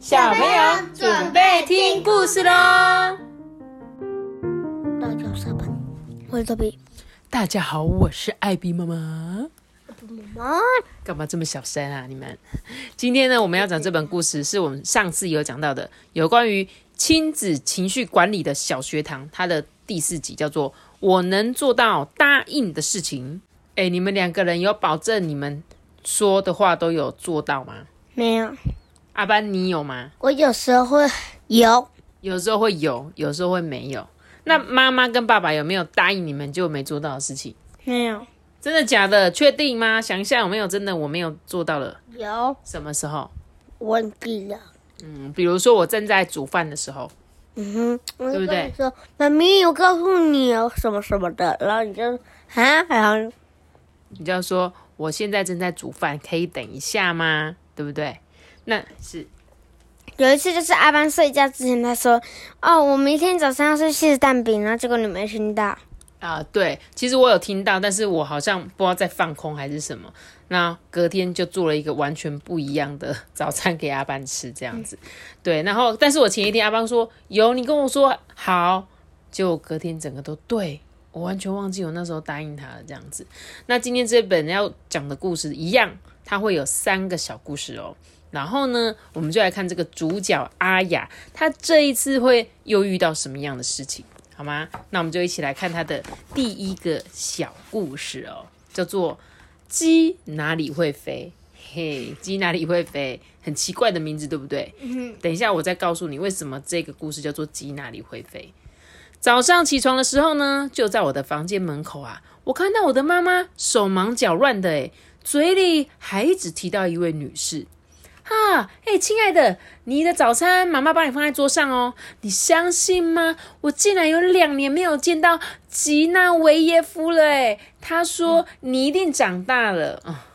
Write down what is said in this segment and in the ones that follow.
小朋友准备听故事喽！大家好，我是托比。大家好，我是艾比妈妈。妈妈，干嘛这么小声啊？你们今天呢？我们要讲这本故事，是我们上次有讲到的，有关于亲子情绪管理的小学堂，它的第四集叫做《我能做到答应的事情》。哎，你们两个人有保证你们说的话都有做到吗？没有。阿班，你有吗？我有时候会有，有时候会有，有时候会没有。那妈妈跟爸爸有没有答应你们就没做到的事情？没有。真的假的？确定吗？想一下有没有真的我没有做到了？有。什么时候？忘记了。嗯，比如说我正在煮饭的时候。嗯哼，对不对？说妈咪，我告诉你哦，什么什么的，然后你就啊，然后你就要说我现在正在煮饭，可以等一下吗？对不对？那是有一次，就是阿班睡觉之前，他说：“哦，我明天早上要去吃蛋饼。”然后结果你没听到啊？对，其实我有听到，但是我好像不知道在放空还是什么。那隔天就做了一个完全不一样的 早餐给阿班吃，这样子。对，然后但是我前一天阿班说有，你跟我说好，结果隔天整个都对我完全忘记我那时候答应他了，这样子。那今天这本要讲的故事一样，它会有三个小故事哦。然后呢，我们就来看这个主角阿雅，她这一次会又遇到什么样的事情，好吗？那我们就一起来看她的第一个小故事哦，叫做“鸡哪里会飞”。嘿，鸡哪里会飞？很奇怪的名字，对不对？等一下我再告诉你为什么这个故事叫做“鸡哪里会飞”。早上起床的时候呢，就在我的房间门口啊，我看到我的妈妈手忙脚乱的，诶嘴里还一直提到一位女士。啊，哎，亲爱的，你的早餐妈妈帮你放在桌上哦。你相信吗？我竟然有两年没有见到吉娜维耶夫了。哎，他说你一定长大了啊。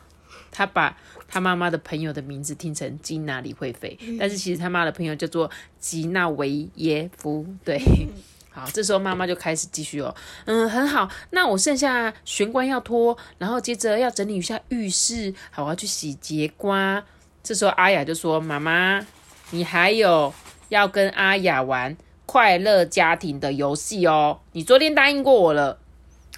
他把他妈妈的朋友的名字听成吉娜李慧菲，但是其实他妈的朋友叫做吉娜维耶夫。对，好，这时候妈妈就开始继续哦。嗯，很好。那我剩下玄关要拖，然后接着要整理一下浴室。好，我要去洗节瓜。这时候阿雅就说：“妈妈，你还有要跟阿雅玩快乐家庭的游戏哦。你昨天答应过我了。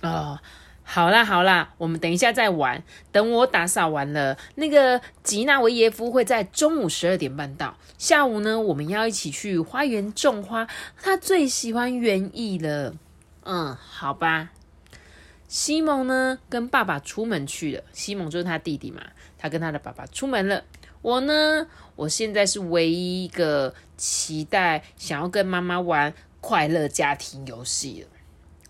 哦，好啦好啦，我们等一下再玩。等我打扫完了，那个吉纳维耶夫会在中午十二点半到。下午呢，我们要一起去花园种花。他最喜欢园艺了。嗯，好吧。西蒙呢，跟爸爸出门去了。西蒙就是他弟弟嘛，他跟他的爸爸出门了。”我呢，我现在是唯一一个期待想要跟妈妈玩快乐家庭游戏了。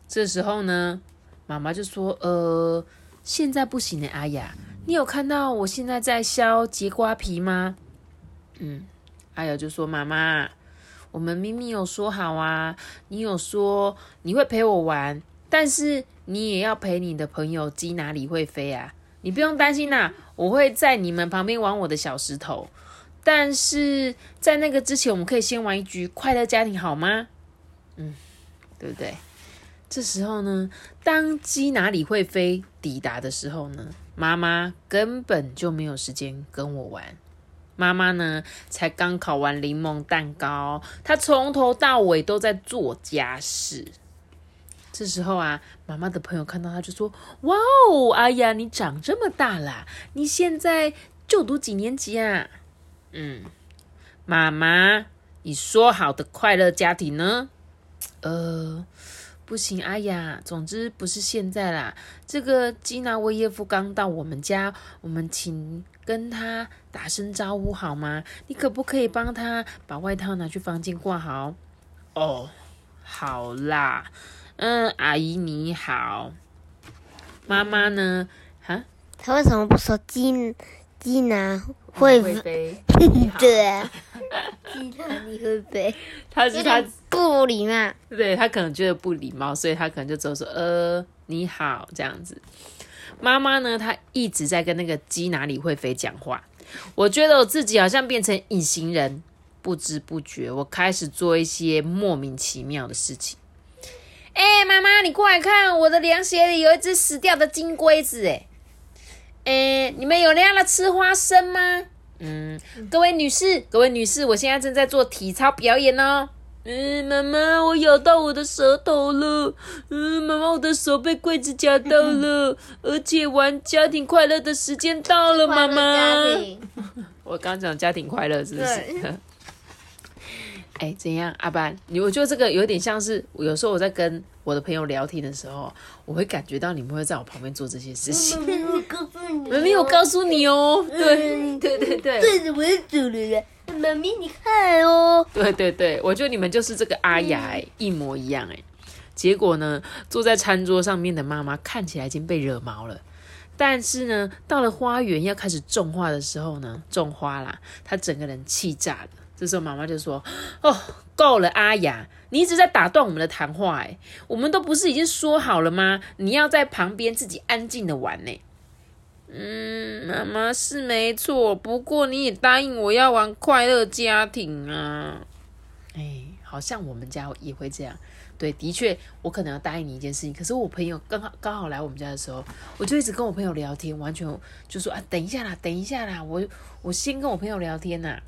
这时候呢，妈妈就说：“呃，现在不行的，阿雅，你有看到我现在在削节瓜皮吗？”嗯，阿雅就说：“妈妈，我们明明有说好啊，你有说你会陪我玩，但是你也要陪你的朋友鸡哪里会飞啊？你不用担心啦。”我会在你们旁边玩我的小石头，但是在那个之前，我们可以先玩一局快乐家庭，好吗？嗯，对不对？这时候呢，当鸡哪里会飞抵达的时候呢，妈妈根本就没有时间跟我玩。妈妈呢，才刚烤完柠檬蛋糕，她从头到尾都在做家事。这时候啊，妈妈的朋友看到他就说：“哇哦，哎呀，你长这么大啦！你现在就读几年级啊？”嗯，妈妈，你说好的快乐家庭呢？呃，不行，哎呀，总之不是现在啦。这个基纳维耶夫刚到我们家，我们请跟他打声招呼好吗？你可不可以帮他把外套拿去房间挂好？哦，好啦。嗯，阿姨你好，妈妈呢？哈，他为什么不说鸡鸡呢？会飞？对，鸡哪里会飞？他是他不礼貌，对他可能觉得不礼貌，所以他可能就只有说呃你好这样子。妈妈呢？她一直在跟那个鸡哪里会飞讲话。我觉得我自己好像变成隐形人，不知不觉我开始做一些莫名其妙的事情。哎，妈妈，你过来看，我的凉鞋里有一只死掉的金龟子。哎，哎，你们有人要来吃花生吗？嗯，各位女士，各位女士，我现在正在做体操表演哦。嗯，妈妈，我咬到我的舌头了。嗯，妈妈，我的手被柜子夹到了，而且玩家庭快乐的时间到了，妈妈。我刚讲家庭快乐是不是？哎，怎样，阿班？你我觉得这个有点像是，有时候我在跟我的朋友聊天的时候，我会感觉到你们会在我旁边做这些事情。没有告诉你，没有告诉你哦。对对对对，这是我的主人，妈咪你看哦。对对对，我觉得你们就是这个阿雅一模一样哎。结果呢，坐在餐桌上面的妈妈看起来已经被惹毛了，但是呢，到了花园要开始种花的时候呢，种花啦，她整个人气炸了。这时候妈妈就说：“哦，够了，阿雅，你一直在打断我们的谈话，哎，我们都不是已经说好了吗？你要在旁边自己安静的玩呢。”嗯，妈妈是没错，不过你也答应我要玩快乐家庭啊。哎，好像我们家也会这样。对，的确，我可能要答应你一件事情，可是我朋友刚好刚好来我们家的时候，我就一直跟我朋友聊天，完全就说啊，等一下啦，等一下啦，我我先跟我朋友聊天呐。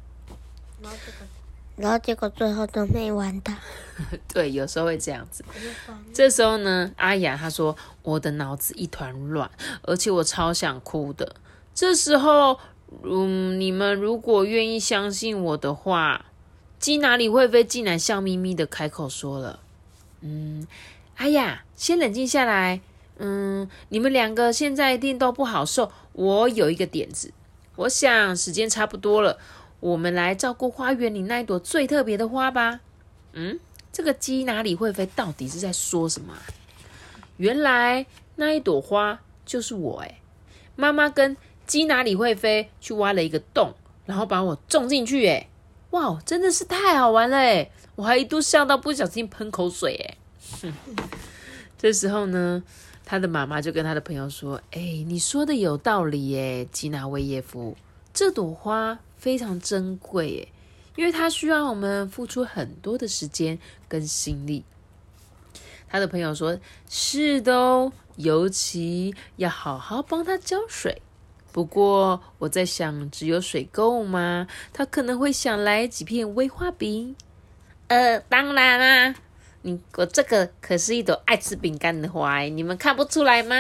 然后结果最后都没玩到。对，有时候会这样子。这时候呢，阿雅她说：“我的脑子一团乱，而且我超想哭的。”这时候，嗯，你们如果愿意相信我的话，鸡哪里会飞？竟然笑眯眯的开口说了：“嗯，阿雅，先冷静下来。嗯，你们两个现在一定都不好受。我有一个点子，我想时间差不多了。”我们来照顾花园里那一朵最特别的花吧。嗯，这个鸡哪里会飞？到底是在说什么？原来那一朵花就是我哎！妈妈跟鸡哪里会飞去挖了一个洞，然后把我种进去哎！哇，真的是太好玩了哎！我还一度笑到不小心喷口水哎！这时候呢，他的妈妈就跟他的朋友说：“哎，你说的有道理哎，吉纳维耶夫，这朵花。”非常珍贵耶，因为它需要我们付出很多的时间跟心力。他的朋友说：“是的哦，尤其要好好帮他浇水。”不过我在想，只有水够吗？他可能会想来几片威化饼。呃，当然啦，你我这个可是一朵爱吃饼干的花，你们看不出来吗？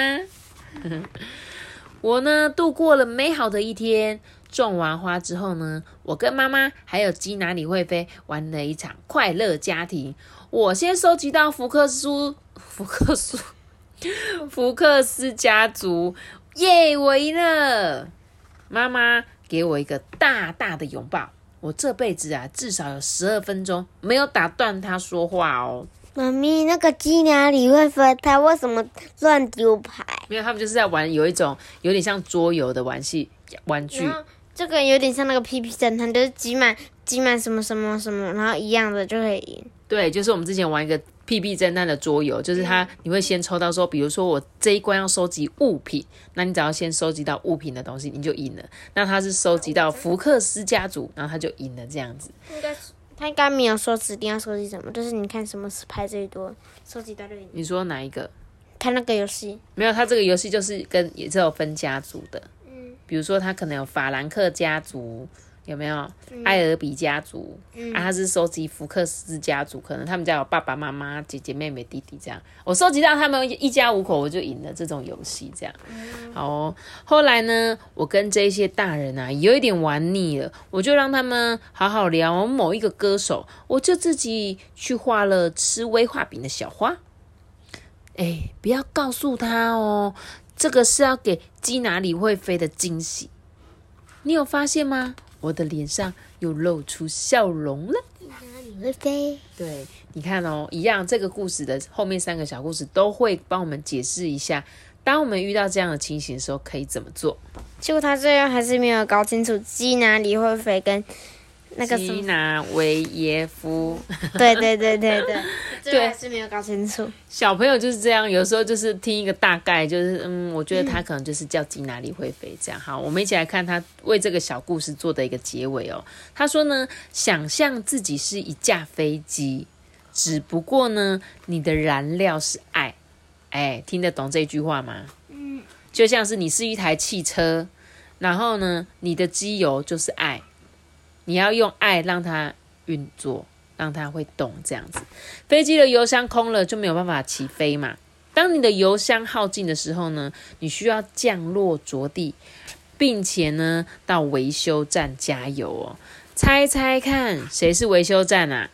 我呢，度过了美好的一天。种完花之后呢，我跟妈妈还有鸡哪里会飞玩了一场快乐家庭。我先收集到福克斯，福克斯，福克斯家族，耶！我赢了。妈妈给我一个大大的拥抱。我这辈子啊，至少有十二分钟没有打断他说话哦。妈咪，那个鸡哪里会飞？它为什么乱丢牌？没有，他们就是在玩有一种有点像桌游的玩戏玩具。这个有点像那个屁屁侦探，就是挤满挤满什么什么什么，然后一样的就可以赢。对，就是我们之前玩一个屁屁侦探的桌游，就是它你会先抽到说，比如说我这一关要收集物品，那你只要先收集到物品的东西，你就赢了。那他是收集到福克斯家族，然后他就赢了这样子。应该是他应该没有说指定要收集什么，就是你看什么是牌最多，收集到就赢。你说哪一个？看那个游戏。没有，他这个游戏就是跟也是有分家族的。比如说，他可能有法兰克家族，有没有艾尔比家族？啊，他是收集福克斯家族，可能他们家有爸爸妈妈、姐姐、妹妹、弟弟这样。我收集到他们一家五口，我就赢了这种游戏。这样，好。后来呢，我跟这些大人啊，有一点玩腻了，我就让他们好好聊某一个歌手，我就自己去画了吃威化饼的小花。哎，不要告诉他哦。这个是要给鸡哪里会飞的惊喜，你有发现吗？我的脸上又露出笑容了。鸡哪里会飞？对，你看哦，一样。这个故事的后面三个小故事都会帮我们解释一下，当我们遇到这样的情形的时候可以怎么做。结果他最后还是没有搞清楚鸡哪里会飞跟。那个基纳维耶夫，对对对对对，对 还是没有搞清楚。小朋友就是这样，有时候就是听一个大概，就是嗯，我觉得他可能就是叫基哪里会飞这样。好，我们一起来看他为这个小故事做的一个结尾哦。他说呢，想象自己是一架飞机，只不过呢，你的燃料是爱。哎，听得懂这句话吗？嗯，就像是你是一台汽车。然后呢，你的机油就是爱，你要用爱让它运作，让它会动，这样子。飞机的油箱空了就没有办法起飞嘛。当你的油箱耗尽的时候呢，你需要降落着地，并且呢到维修站加油哦。猜猜看，谁是维修站啊？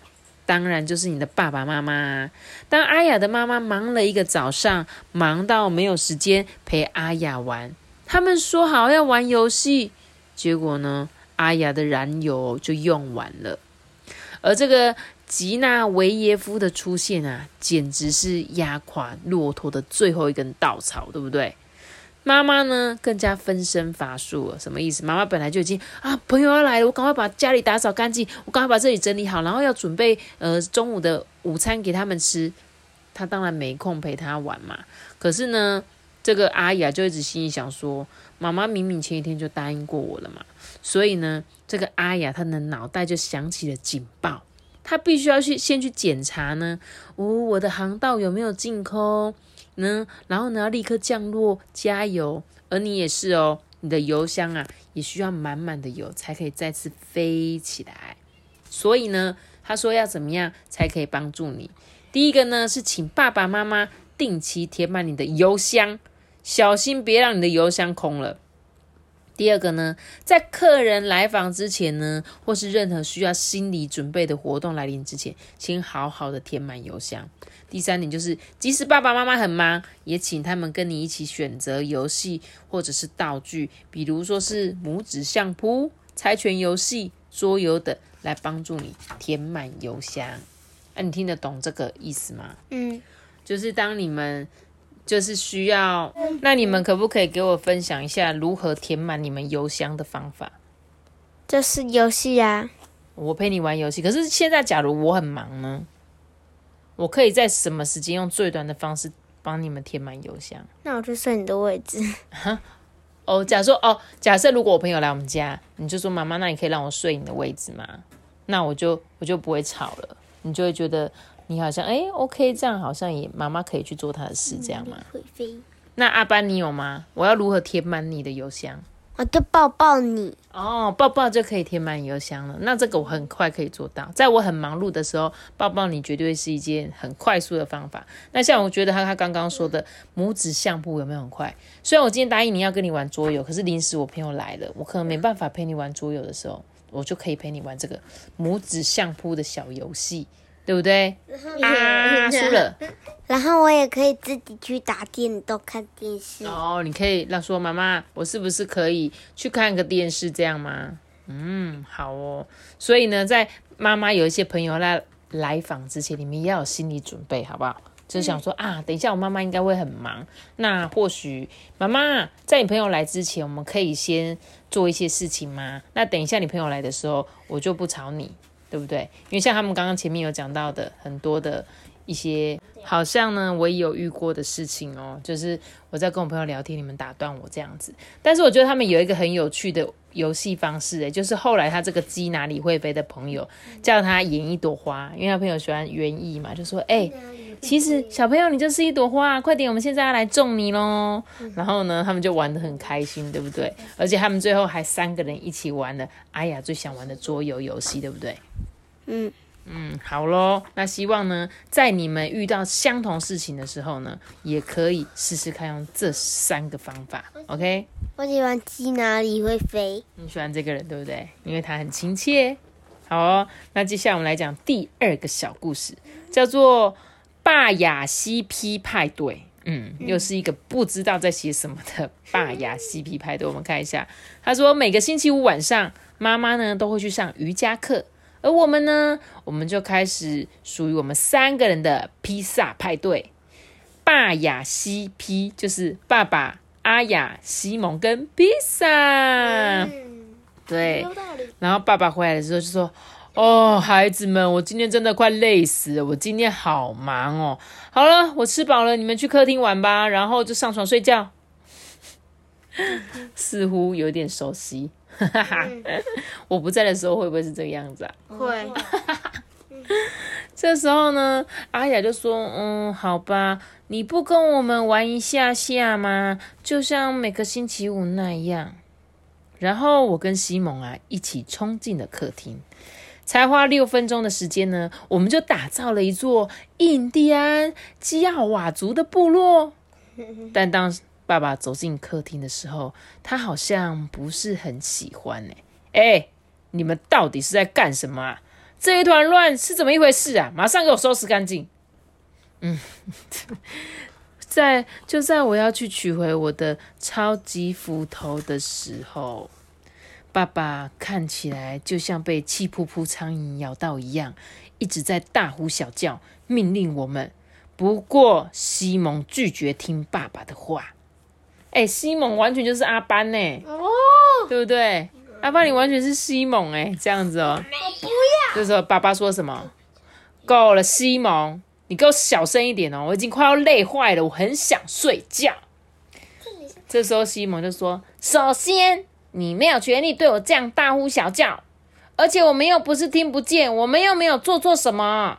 当然就是你的爸爸妈妈。啊当阿雅的妈妈忙了一个早上，忙到没有时间陪阿雅玩。他们说好要玩游戏，结果呢，阿雅的燃油就用完了。而这个吉娜维耶夫的出现啊，简直是压垮骆驼的最后一根稻草，对不对？妈妈呢，更加分身乏术了。什么意思？妈妈本来就已经啊，朋友要来了，我赶快把家里打扫干净，我赶快把这里整理好，然后要准备呃中午的午餐给他们吃。他当然没空陪他玩嘛。可是呢？这个阿雅就一直心里想说：“妈妈明明前一天就答应过我了嘛。”所以呢，这个阿雅她的脑袋就响起了警报，她必须要去先去检查呢，哦，我的航道有没有净空呢？然后呢，要立刻降落加油。而你也是哦，你的油箱啊也需要满满的油才可以再次飞起来。所以呢，他说要怎么样才可以帮助你？第一个呢是请爸爸妈妈定期填满你的油箱。小心别让你的油箱空了。第二个呢，在客人来访之前呢，或是任何需要心理准备的活动来临之前，请好好的填满邮箱。第三点就是，即使爸爸妈妈很忙，也请他们跟你一起选择游戏或者是道具，比如说是拇指相扑、猜拳游戏、桌游等，来帮助你填满邮箱。哎，你听得懂这个意思吗？嗯，就是当你们。就是需要，那你们可不可以给我分享一下如何填满你们邮箱的方法？就是游戏啊，我陪你玩游戏。可是现在，假如我很忙呢？我可以在什么时间用最短的方式帮你们填满邮箱？那我就睡你的位置。哦，假设哦，假设如果我朋友来我们家，你就说妈妈，那你可以让我睡你的位置吗？那我就我就不会吵了，你就会觉得。你好像哎，OK，这样好像也妈妈可以去做她的事，这样吗？会飞。那阿班你有吗？我要如何填满你的邮箱？我就抱抱你。哦，抱抱就可以填满邮箱了。那这个我很快可以做到，在我很忙碌的时候，抱抱你绝对是一件很快速的方法。那像我觉得他他刚刚说的拇指相扑有没有很快？虽然我今天答应你要跟你玩桌游，可是临时我朋友来了，我可能没办法陪你玩桌游的时候，我就可以陪你玩这个拇指相扑的小游戏。对不对？啊，输了。然后我也可以自己去打电动、看电视。哦，你可以让说妈妈，我是不是可以去看个电视这样吗？嗯，好哦。所以呢，在妈妈有一些朋友来来访之前，你们要有心理准备，好不好？就想说啊，等一下我妈妈应该会很忙，那或许妈妈在你朋友来之前，我们可以先做一些事情吗？那等一下你朋友来的时候，我就不吵你。对不对？因为像他们刚刚前面有讲到的很多的一些，好像呢我也有遇过的事情哦，就是我在跟我朋友聊天，你们打断我这样子。但是我觉得他们有一个很有趣的游戏方式，诶，就是后来他这个鸡哪里会飞的朋友叫他演一朵花，因为他朋友喜欢园艺嘛，就说：“哎，其实小朋友你就是一朵花，快点，我们现在要来种你喽。”然后呢，他们就玩的很开心，对不对？而且他们最后还三个人一起玩了阿雅最想玩的桌游游戏，对不对？嗯嗯，好咯。那希望呢，在你们遇到相同事情的时候呢，也可以试试看用这三个方法，OK？我喜欢鸡哪里会飞？你喜欢这个人对不对？因为他很亲切。好哦，那接下来我们来讲第二个小故事，叫做霸雅 CP 派对。嗯，又是一个不知道在写什么的霸雅 CP 派对。我们看一下，他说每个星期五晚上，妈妈呢都会去上瑜伽课。而我们呢，我们就开始属于我们三个人的披萨派对。霸雅西皮就是爸爸阿雅西蒙跟披萨。对，然后爸爸回来的时候就说：“哦，孩子们，我今天真的快累死了，我今天好忙哦。好了，我吃饱了，你们去客厅玩吧，然后就上床睡觉。”似乎有点熟悉。哈哈，我不在的时候会不会是这个样子啊？会。这时候呢，阿雅就说：“嗯，好吧，你不跟我们玩一下下吗？就像每个星期五那样。”然后我跟西蒙啊一起冲进了客厅。才花六分钟的时间呢，我们就打造了一座印第安基奥瓦族的部落。但当爸爸走进客厅的时候，他好像不是很喜欢呢。哎，你们到底是在干什么啊？这一团乱是怎么一回事啊？马上给我收拾干净！嗯，在就在我要去取回我的超级斧头的时候。爸爸看起来就像被气扑扑苍蝇咬到一样，一直在大呼小叫，命令我们。不过西蒙拒绝听爸爸的话。哎，西蒙完全就是阿班呢，哦，对不对？阿班，你完全是西蒙哎，这样子哦。我不要。这时候爸爸说什么？够了，西蒙，你给我小声一点哦，我已经快要累坏了，我很想睡觉。这时候西蒙就说：“首先。”你没有权利对我这样大呼小叫，而且我们又不是听不见，我们又没有做错什么。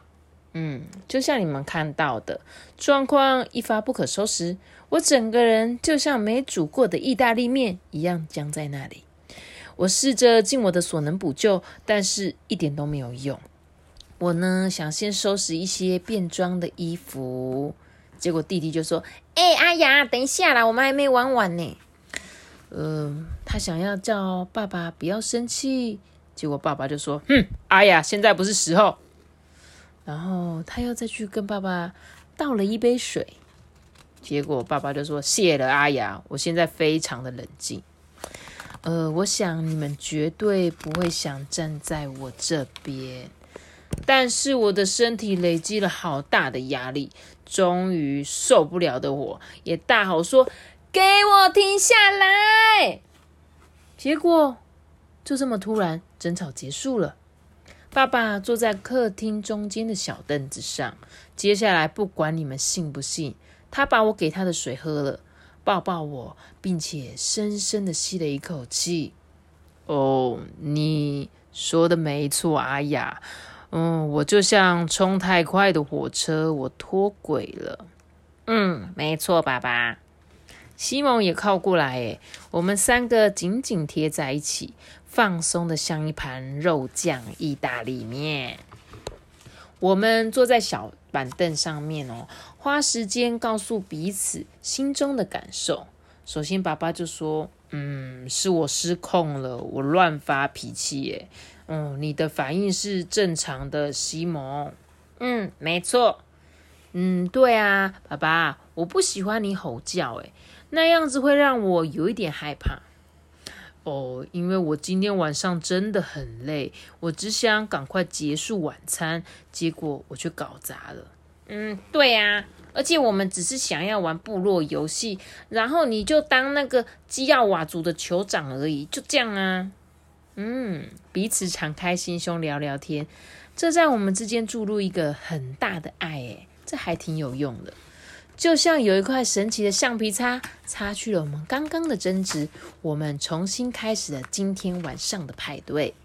嗯，就像你们看到的状况一发不可收拾，我整个人就像没煮过的意大利面一样僵在那里。我试着尽我的所能补救，但是一点都没有用。我呢想先收拾一些变装的衣服，结果弟弟就说：“哎，阿雅，等一下啦，我们还没玩完呢。”嗯，他想要叫爸爸不要生气，结果爸爸就说：“哼，阿雅，现在不是时候。”然后他又再去跟爸爸倒了一杯水，结果爸爸就说：“谢了，阿雅，我现在非常的冷静。”呃，我想你们绝对不会想站在我这边，但是我的身体累积了好大的压力，终于受不了的我也大吼说。给我停下来！结果就这么突然，争吵结束了。爸爸坐在客厅中间的小凳子上。接下来，不管你们信不信，他把我给他的水喝了，抱抱我，并且深深的吸了一口气。哦，你说的没错，阿雅。嗯，我就像冲太快的火车，我脱轨了。嗯，没错，爸爸。西蒙也靠过来，诶，我们三个紧紧贴在一起，放松的像一盘肉酱意大利面。我们坐在小板凳上面哦，花时间告诉彼此心中的感受。首先，爸爸就说：“嗯，是我失控了，我乱发脾气。”耶。嗯，你的反应是正常的，西蒙。嗯，没错。嗯，对啊，爸爸，我不喜欢你吼叫，诶。那样子会让我有一点害怕哦，因为我今天晚上真的很累，我只想赶快结束晚餐，结果我却搞砸了。嗯，对啊，而且我们只是想要玩部落游戏，然后你就当那个基奥瓦族的酋长而已，就这样啊。嗯，彼此敞开心胸聊聊天，这在我们之间注入一个很大的爱，诶，这还挺有用的。就像有一块神奇的橡皮擦，擦去了我们刚刚的争执，我们重新开始了今天晚上的派对。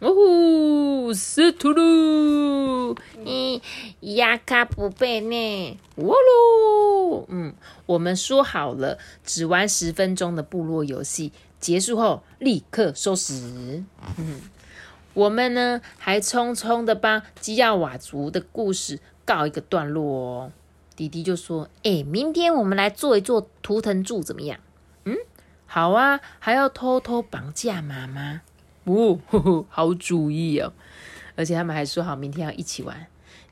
哦呼，斯图鲁，嗯，亚卡不贝呢？哇喽，嗯，我们说好了，只玩十分钟的部落游戏，结束后立刻收拾。嗯，我们呢还匆匆的帮基亚瓦族的故事告一个段落哦。弟弟就说：“哎，明天我们来做一做图腾柱，怎么样？嗯，好啊，还要偷偷绑架妈妈，哦，好主意哦！而且他们还说好明天要一起玩。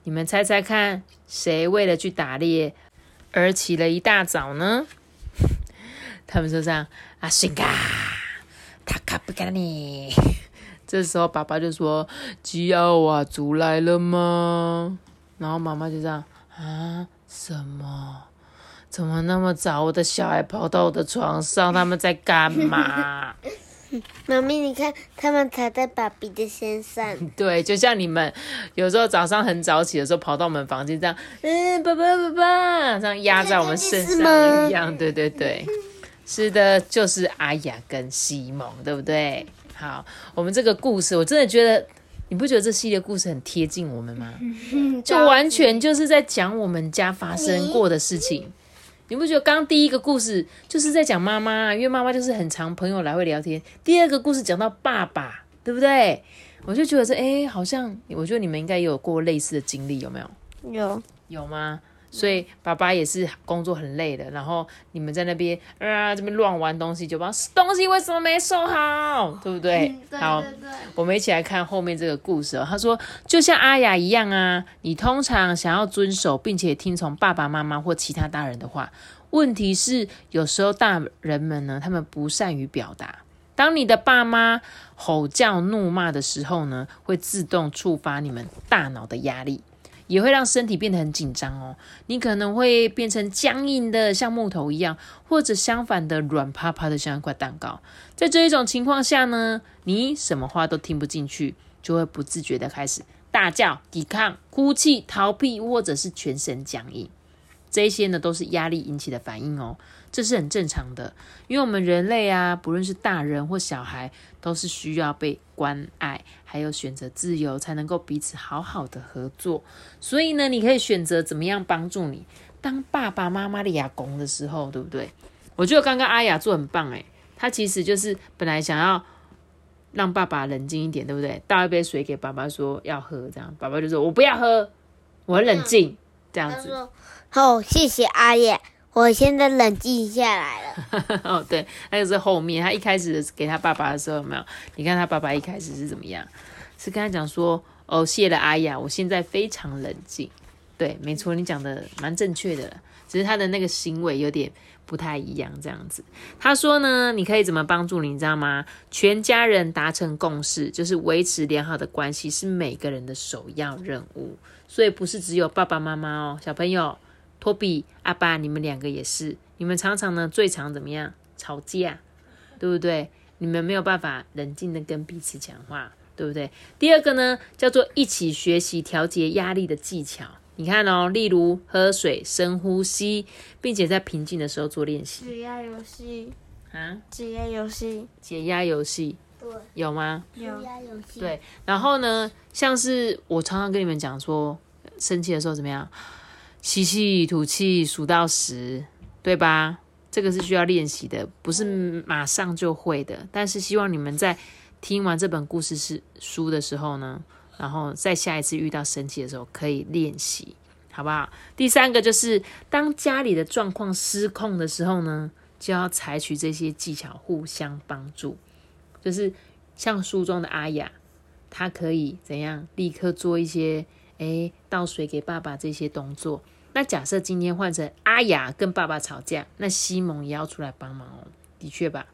你们猜猜看，谁为了去打猎而起了一大早呢？他们说这样啊，辛嘎，他卡不干你。这时候爸爸就说：吉奥瓦族来了吗？然后妈妈就这样啊。”什么？怎么那么早？我的小孩跑到我的床上，他们在干嘛？妈咪，你看，他们踩在爸比的身上。对，就像你们有时候早上很早起的时候，跑到我们房间这样，嗯，爸爸爸爸，这样压在我们身上一样。对对对，是的，就是阿雅跟西蒙，对不对？好，我们这个故事，我真的觉得。你不觉得这系列故事很贴近我们吗？就完全就是在讲我们家发生过的事情。你不觉得刚刚第一个故事就是在讲妈妈，因为妈妈就是很常朋友来会聊天。第二个故事讲到爸爸，对不对？我就觉得这哎，好像我觉得你们应该也有过类似的经历，有没有？有有吗？所以爸爸也是工作很累的，然后你们在那边啊这边乱玩东西，就把东西为什么没收好，对不对？好，我们一起来看后面这个故事哦。他说，就像阿雅一样啊，你通常想要遵守并且听从爸爸妈妈或其他大人的话，问题是有时候大人们呢，他们不善于表达。当你的爸妈吼叫怒骂的时候呢，会自动触发你们大脑的压力。也会让身体变得很紧张哦，你可能会变成僵硬的，像木头一样，或者相反的软趴趴的，像一块蛋糕。在这一种情况下呢，你什么话都听不进去，就会不自觉的开始大叫、抵抗、哭泣、逃避，或者是全身僵硬。这些呢，都是压力引起的反应哦。这是很正常的，因为我们人类啊，不论是大人或小孩，都是需要被关爱，还有选择自由，才能够彼此好好的合作。所以呢，你可以选择怎么样帮助你当爸爸妈妈的牙工的时候，对不对？我觉得刚刚阿雅做很棒诶，她其实就是本来想要让爸爸冷静一点，对不对？倒一杯水给爸爸说要喝，这样爸爸就说：“我不要喝，我很冷静。”这样子。好，谢谢阿雅。我现在冷静下来了。哦，对，那个是后面，他一开始给他爸爸的时候，有没有？你看他爸爸一开始是怎么样？是跟他讲说：“哦，谢了，阿雅，我现在非常冷静。”对，没错，你讲的蛮正确的，只是他的那个行为有点不太一样，这样子。他说呢，你可以怎么帮助你？你知道吗？全家人达成共识，就是维持良好的关系，是每个人的首要任务。所以不是只有爸爸妈妈哦，小朋友。托比、阿爸，你们两个也是，你们常常呢最常怎么样吵架，对不对？你们没有办法冷静的跟彼此讲话，对不对？第二个呢，叫做一起学习调节压力的技巧。你看哦，例如喝水、深呼吸，并且在平静的时候做练习。解压游戏啊？解压游戏？解压游戏？对，有吗？有。解压游戏。对，然后呢，像是我常常跟你们讲说，生气的时候怎么样？吸气，吐气，数到十，对吧？这个是需要练习的，不是马上就会的。但是希望你们在听完这本故事是书的时候呢，然后在下一次遇到生气的时候可以练习，好不好？第三个就是当家里的状况失控的时候呢，就要采取这些技巧互相帮助。就是像书中的阿雅，她可以怎样立刻做一些。哎，倒水给爸爸这些动作。那假设今天换成阿雅跟爸爸吵架，那西蒙也要出来帮忙哦，的确吧？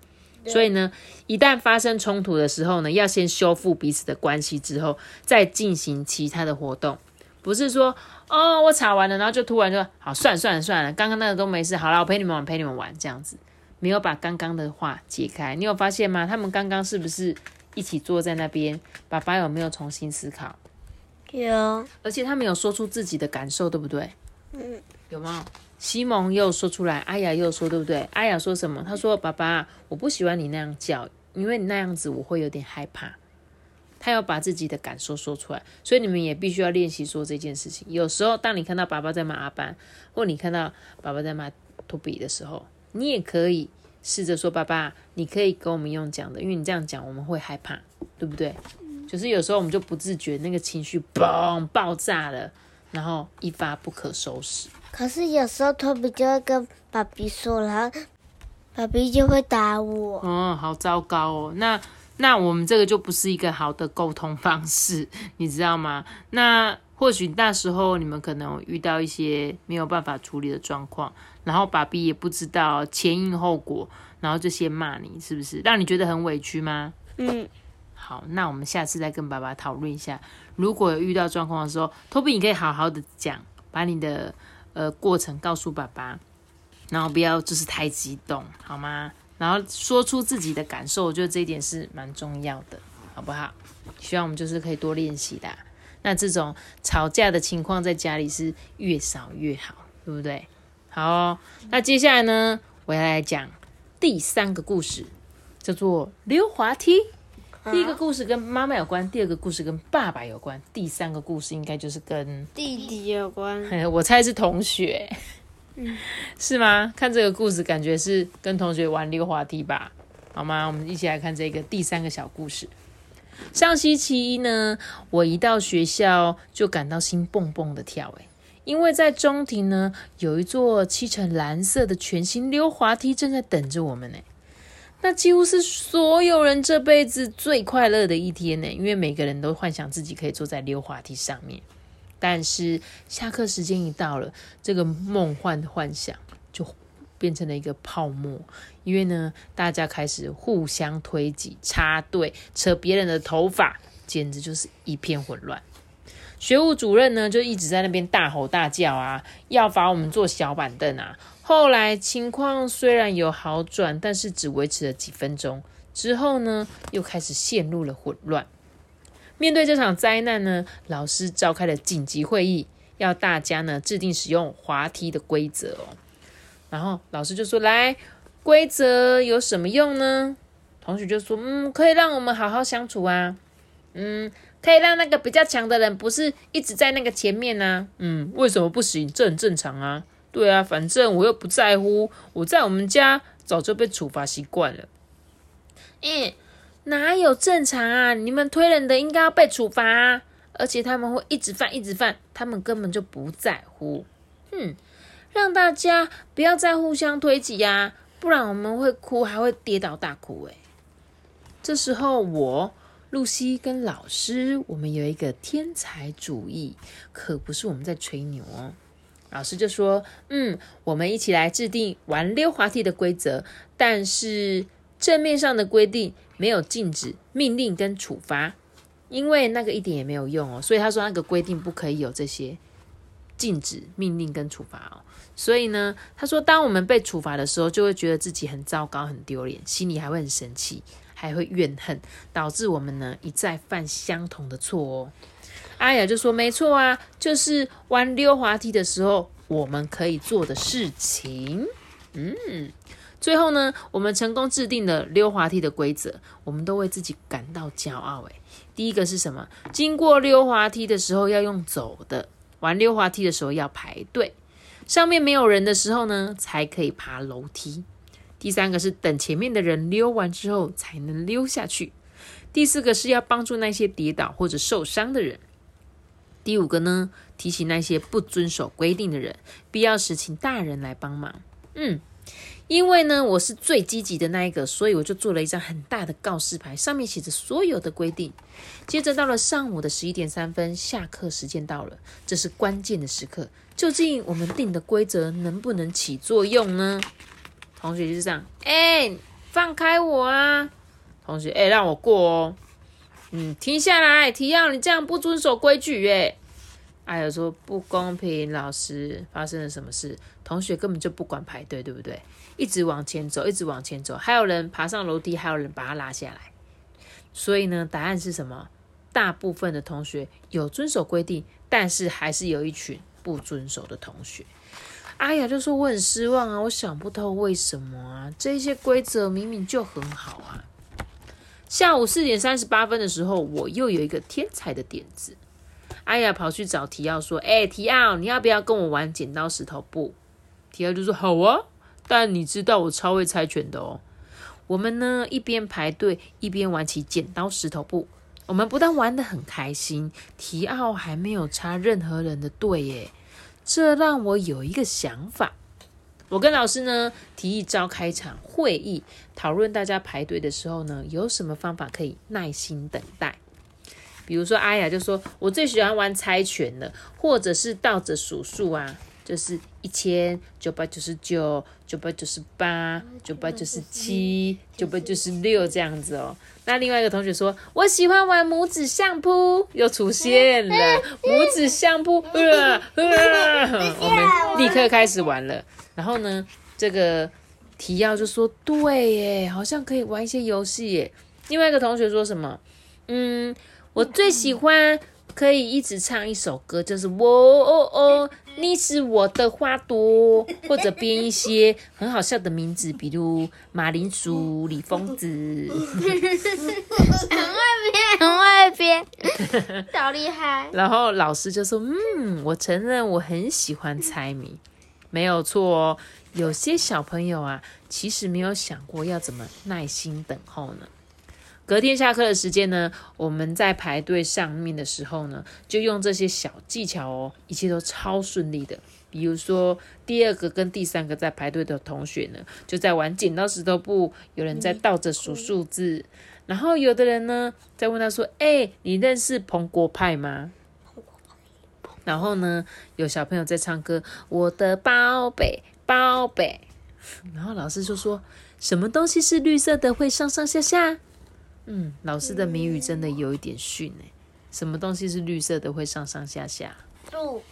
所以呢，一旦发生冲突的时候呢，要先修复彼此的关系之后，再进行其他的活动。不是说哦，我吵完了，然后就突然就好，算了算了算了，刚刚那个都没事，好了，我陪你们玩，陪你们玩，这样子没有把刚刚的话解开。你有发现吗？他们刚刚是不是一起坐在那边？爸爸有没有重新思考？有，而且他没有说出自己的感受，对不对？嗯，有吗？西蒙又说出来，阿雅又说，对不对？阿雅说什么？他说：“爸爸，我不喜欢你那样叫，因为你那样子我会有点害怕。”他要把自己的感受说出来，所以你们也必须要练习说这件事情。有时候，当你看到爸爸在骂阿班，或你看到爸爸在骂托比的时候，你也可以试着说：“爸爸，你可以跟我们用讲的，因为你这样讲我们会害怕，对不对？”就是有时候我们就不自觉，那个情绪嘣爆炸了，然后一发不可收拾。可是有时候托比就会跟爸比说，然后爸比就会打我。哦，好糟糕哦！那那我们这个就不是一个好的沟通方式，你知道吗？那或许那时候你们可能遇到一些没有办法处理的状况，然后爸比也不知道前因后果，然后就先骂你，是不是？让你觉得很委屈吗？嗯。好，那我们下次再跟爸爸讨论一下。如果遇到状况的时候，托比，你可以好好的讲，把你的呃过程告诉爸爸，然后不要就是太激动，好吗？然后说出自己的感受，我觉得这一点是蛮重要的，好不好？希望我们就是可以多练习的。那这种吵架的情况在家里是越少越好，对不对？好，那接下来呢，我要来讲第三个故事，叫做溜滑梯。第一个故事跟妈妈有关，第二个故事跟爸爸有关，第三个故事应该就是跟弟弟有关。我猜是同学。是吗？看这个故事，感觉是跟同学玩溜滑梯吧？好吗？我们一起来看这个第三个小故事。上星期一呢，我一到学校就感到心蹦蹦的跳，诶，因为在中庭呢有一座漆成蓝色的全新溜滑梯正在等着我们呢。那几乎是所有人这辈子最快乐的一天呢，因为每个人都幻想自己可以坐在溜滑梯上面。但是下课时间一到了，这个梦幻的幻想就变成了一个泡沫，因为呢，大家开始互相推挤、插队、扯别人的头发，简直就是一片混乱。学务主任呢，就一直在那边大吼大叫啊，要罚我们坐小板凳啊。后来情况虽然有好转，但是只维持了几分钟，之后呢，又开始陷入了混乱。面对这场灾难呢，老师召开了紧急会议，要大家呢制定使用滑梯的规则哦。然后老师就说：“来，规则有什么用呢？”同学就说：“嗯，可以让我们好好相处啊。嗯，可以让那个比较强的人不是一直在那个前面呢。嗯，为什么不行？这很正常啊。”对啊，反正我又不在乎。我在我们家早就被处罚习惯了。嗯，哪有正常啊？你们推人的应该要被处罚啊！而且他们会一直犯，一直犯，他们根本就不在乎。哼，让大家不要再互相推挤呀，不然我们会哭，还会跌倒大哭。诶这时候我露西跟老师，我们有一个天才主义，可不是我们在吹牛哦。老师就说：“嗯，我们一起来制定玩溜滑梯的规则，但是正面上的规定没有禁止、命令跟处罚，因为那个一点也没有用哦。所以他说那个规定不可以有这些禁止、命令跟处罚哦。所以呢，他说当我们被处罚的时候，就会觉得自己很糟糕、很丢脸，心里还会很生气，还会怨恨，导致我们呢一再犯相同的错哦。”阿雅就说：“没错啊，就是玩溜滑梯的时候，我们可以做的事情。嗯，最后呢，我们成功制定了溜滑梯的规则，我们都为自己感到骄傲。诶，第一个是什么？经过溜滑梯的时候要用走的，玩溜滑梯的时候要排队，上面没有人的时候呢，才可以爬楼梯。第三个是等前面的人溜完之后才能溜下去。第四个是要帮助那些跌倒或者受伤的人。”第五个呢，提醒那些不遵守规定的人，必要时请大人来帮忙。嗯，因为呢，我是最积极的那一个，所以我就做了一张很大的告示牌，上面写着所有的规定。接着到了上午的十一点三分，下课时间到了，这是关键的时刻。究竟我们定的规则能不能起作用呢？同学就是这样，哎，放开我啊！同学，哎，让我过哦。嗯，停下来，提奥，你这样不遵守规矩耶！艾尔说不公平，老师发生了什么事？同学根本就不管排队，对不对？一直往前走，一直往前走，还有人爬上楼梯，还有人把他拉下来。所以呢，答案是什么？大部分的同学有遵守规定，但是还是有一群不遵守的同学。阿雅就说我很失望啊，我想不透为什么啊，这些规则明明就很好啊。下午四点三十八分的时候，我又有一个天才的点子。阿雅跑去找提奥说：“哎，提奥，你要不要跟我玩剪刀石头布？”提奥就说：“好啊，但你知道我超会猜拳的哦。”我们呢一边排队一边玩起剪刀石头布。我们不但玩得很开心，提奥还没有插任何人的队耶，这让我有一个想法。我跟老师呢提议召开一场会议，讨论大家排队的时候呢有什么方法可以耐心等待。比如说阿雅就说：“我最喜欢玩猜拳了，或者是倒着数数啊，就是一千九百九十九、九百九十八、九百九十七、九百九十六这样子哦。”那另外一个同学说：“我喜欢玩拇指相扑，又出现了拇指相扑，呃呃，我们立刻开始玩了。”然后呢，这个提要就说：“对耶，好像可以玩一些游戏耶。”另外一个同学说什么？嗯，我最喜欢可以一直唱一首歌，就是我哦哦，你是我的花朵，或者编一些很好笑的名字，比如马铃薯、李疯子，很外边，很外边，好厉害。然后老师就说：“嗯，我承认我很喜欢猜谜。”没有错哦。有些小朋友啊，其实没有想过要怎么耐心等候呢。隔天下课的时间呢，我们在排队上面的时候呢，就用这些小技巧哦，一切都超顺利的。比如说，第二个跟第三个在排队的同学呢，就在玩剪刀石头布，有人在倒着数数字，然后有的人呢在问他说：“哎，你认识彭国派吗？”然后呢，有小朋友在唱歌，我的宝贝宝贝。然后老师就说：“什么东西是绿色的，会上上下下？”嗯，老师的谜语真的有一点逊哎。什么东西是绿色的，会上上下下？树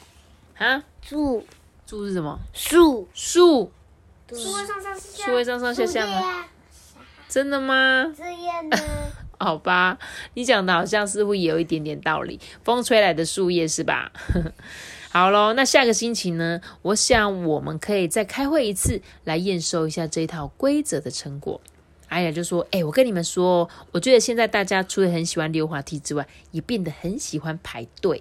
啊，树树是什么？树树树会上上下下，树会上上下下吗？真的吗？这样呢？好吧，你讲的好像似乎也有一点点道理。风吹来的树叶是吧？好喽，那下个星期呢？我想我们可以再开会一次，来验收一下这套规则的成果。阿雅就说：“哎，我跟你们说，我觉得现在大家除了很喜欢溜滑梯之外，也变得很喜欢排队。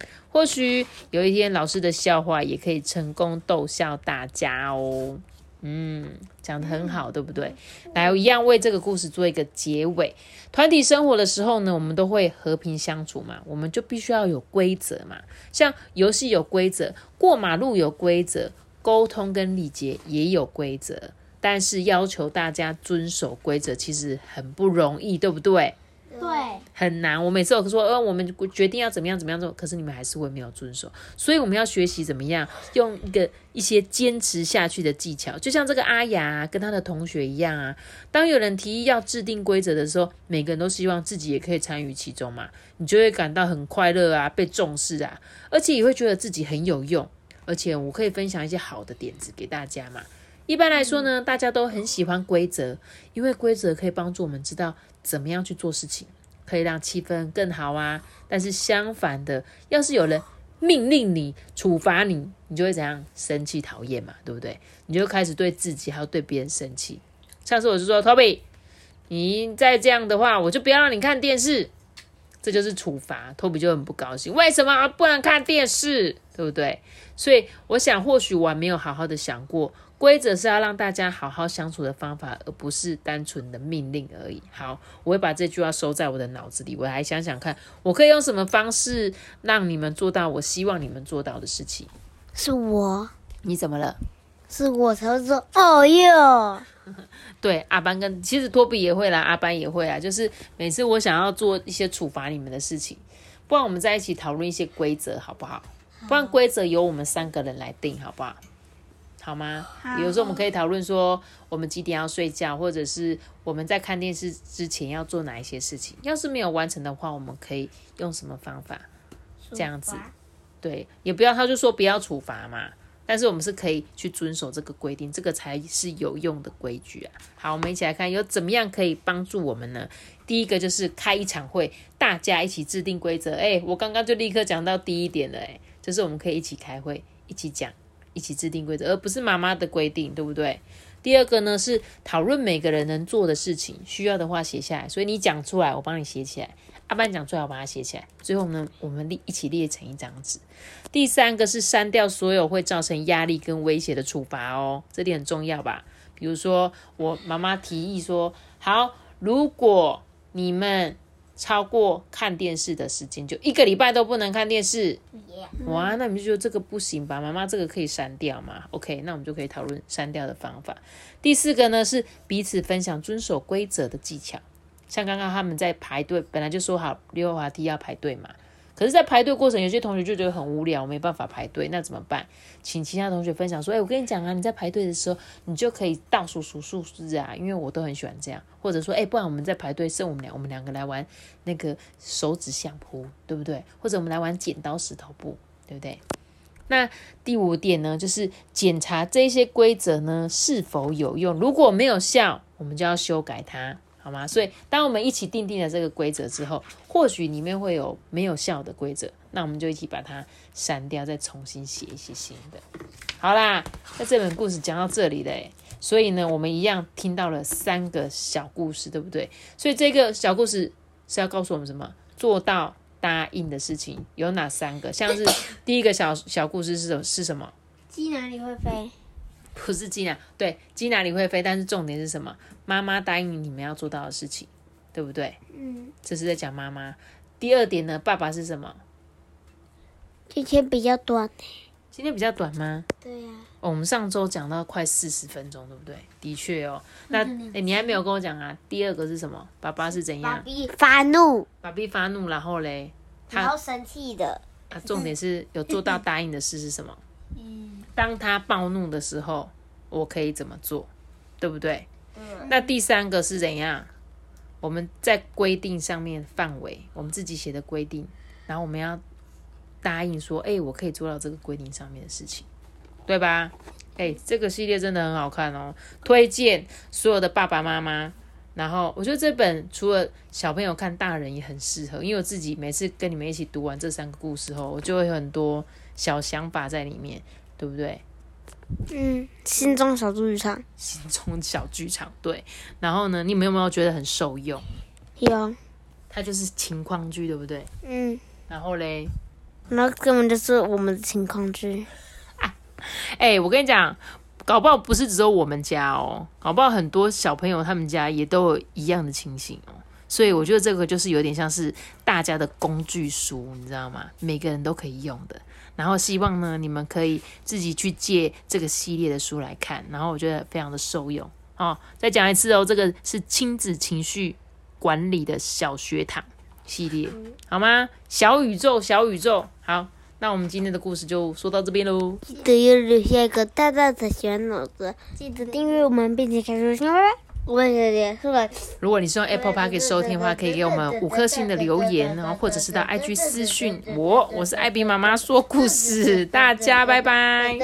哎，或许有一天老师的笑话也可以成功逗笑大家哦。”嗯，讲的很好，对不对？来，我一样为这个故事做一个结尾。团体生活的时候呢，我们都会和平相处嘛，我们就必须要有规则嘛。像游戏有规则，过马路有规则，沟通跟礼节也有规则。但是要求大家遵守规则，其实很不容易，对不对？对，很难。我每次都说，呃，我们决定要怎么样怎么样做，可是你们还是会没有遵守。所以我们要学习怎么样用一个一些坚持下去的技巧，就像这个阿雅跟他的同学一样啊。当有人提议要制定规则的时候，每个人都希望自己也可以参与其中嘛，你就会感到很快乐啊，被重视啊，而且也会觉得自己很有用，而且我可以分享一些好的点子给大家嘛。一般来说呢，大家都很喜欢规则，因为规则可以帮助我们知道怎么样去做事情，可以让气氛更好啊。但是相反的，要是有人命令你、处罚你，你就会怎样？生气、讨厌嘛，对不对？你就开始对自己还有对别人生气。上次我就说，Toby，你再这样的话，我就不要让你看电视，这就是处罚。Toby 就很不高兴，为什么不能看电视？对不对？所以我想，或许我还没有好好的想过。规则是要让大家好好相处的方法，而不是单纯的命令而已。好，我会把这句话收在我的脑子里。我来想想看，我可以用什么方式让你们做到我希望你们做到的事情。是我？你怎么了？是我才会说哦哟。对，阿班跟其实托比也会啦，阿班也会啊。就是每次我想要做一些处罚你们的事情，不然我们在一起讨论一些规则好不好？不然规则由我们三个人来定好不好？好吗？比如说，我们可以讨论说，我们几点要睡觉，或者是我们在看电视之前要做哪一些事情。要是没有完成的话，我们可以用什么方法？这样子，对，也不要他就说不要处罚嘛。但是我们是可以去遵守这个规定，这个才是有用的规矩啊。好，我们一起来看有怎么样可以帮助我们呢？第一个就是开一场会，大家一起制定规则。哎，我刚刚就立刻讲到第一点了，哎，就是我们可以一起开会，一起讲。一起制定规则，而不是妈妈的规定，对不对？第二个呢是讨论每个人能做的事情，需要的话写下来。所以你讲出来，我帮你写起来；阿班讲出来，我把它写起来。最后呢，我们列一起列成一张纸。第三个是删掉所有会造成压力跟威胁的处罚哦，这点很重要吧？比如说，我妈妈提议说，好，如果你们。超过看电视的时间，就一个礼拜都不能看电视。哇，那你们就觉得这个不行吧？妈妈，这个可以删掉吗？OK，那我们就可以讨论删掉的方法。第四个呢是彼此分享遵守规则的技巧，像刚刚他们在排队，本来就说好溜滑梯要排队嘛。可是，在排队过程，有些同学就觉得很无聊，没办法排队，那怎么办？请其他同学分享说：“哎，我跟你讲啊，你在排队的时候，你就可以倒数数数字啊，因为我都很喜欢这样。或者说，哎，不然我们在排队，剩我们俩，我们两个来玩那个手指相扑，对不对？或者我们来玩剪刀石头布，对不对？那第五点呢，就是检查这些规则呢是否有用，如果没有效，我们就要修改它。”好吗？所以当我们一起定定了这个规则之后，或许里面会有没有效的规则，那我们就一起把它删掉，再重新写一些新的。好啦，那这本故事讲到这里嘞，所以呢，我们一样听到了三个小故事，对不对？所以这个小故事是要告诉我们什么？做到答应的事情有哪三个？像是第一个小小故事是什是什么？鸡哪里会飞？不是鸡哪，对，鸡哪里会飞？但是重点是什么？妈妈答应你你们要做到的事情，对不对？嗯，这是在讲妈妈。第二点呢，爸爸是什么？今天比较短。今天比较短吗？对呀、哦我们上周讲到快四十分钟，对不对？的确哦。那诶你还没有跟我讲啊？第二个是什么？爸爸是怎样？爸比发怒，爸比发怒，然后嘞，他然后生气的。啊，重点是有做到答应的事是什么？嗯当他暴怒的时候，我可以怎么做？对不对？嗯那第三个是怎样？我们在规定上面范围，我们自己写的规定，然后我们要答应说，哎、我可以做到这个规定上面的事情，对吧？哎、这个系列真的很好看哦，推荐所有的爸爸妈妈。然后我觉得这本除了小朋友看，大人也很适合，因为我自己每次跟你们一起读完这三个故事后，我就会有很多小想法在里面，对不对？嗯，心中小剧场心中小剧场，对。然后呢，你们有没有觉得很受用？有，它就是情况剧，对不对？嗯，然后嘞，那根本就是我们的情况剧。哎、我跟你讲，搞不好不是只有我们家哦，搞不好很多小朋友他们家也都有一样的情形哦。所以我觉得这个就是有点像是大家的工具书，你知道吗？每个人都可以用的。然后希望呢，你们可以自己去借这个系列的书来看，然后我觉得非常的受用哦。再讲一次哦，这个是亲子情绪管理的小学堂系列，好吗？小宇宙，小宇宙，好。那我们今天的故事就说到这边喽。记得要留下一个大大的小脑子，记得订阅我们，并且开出新拜拜。如果你是用 Apple Park 收听的话，可以给我们五颗星的留言，然后或者是到 IG 私讯我。我是艾比妈妈说故事，大家拜拜。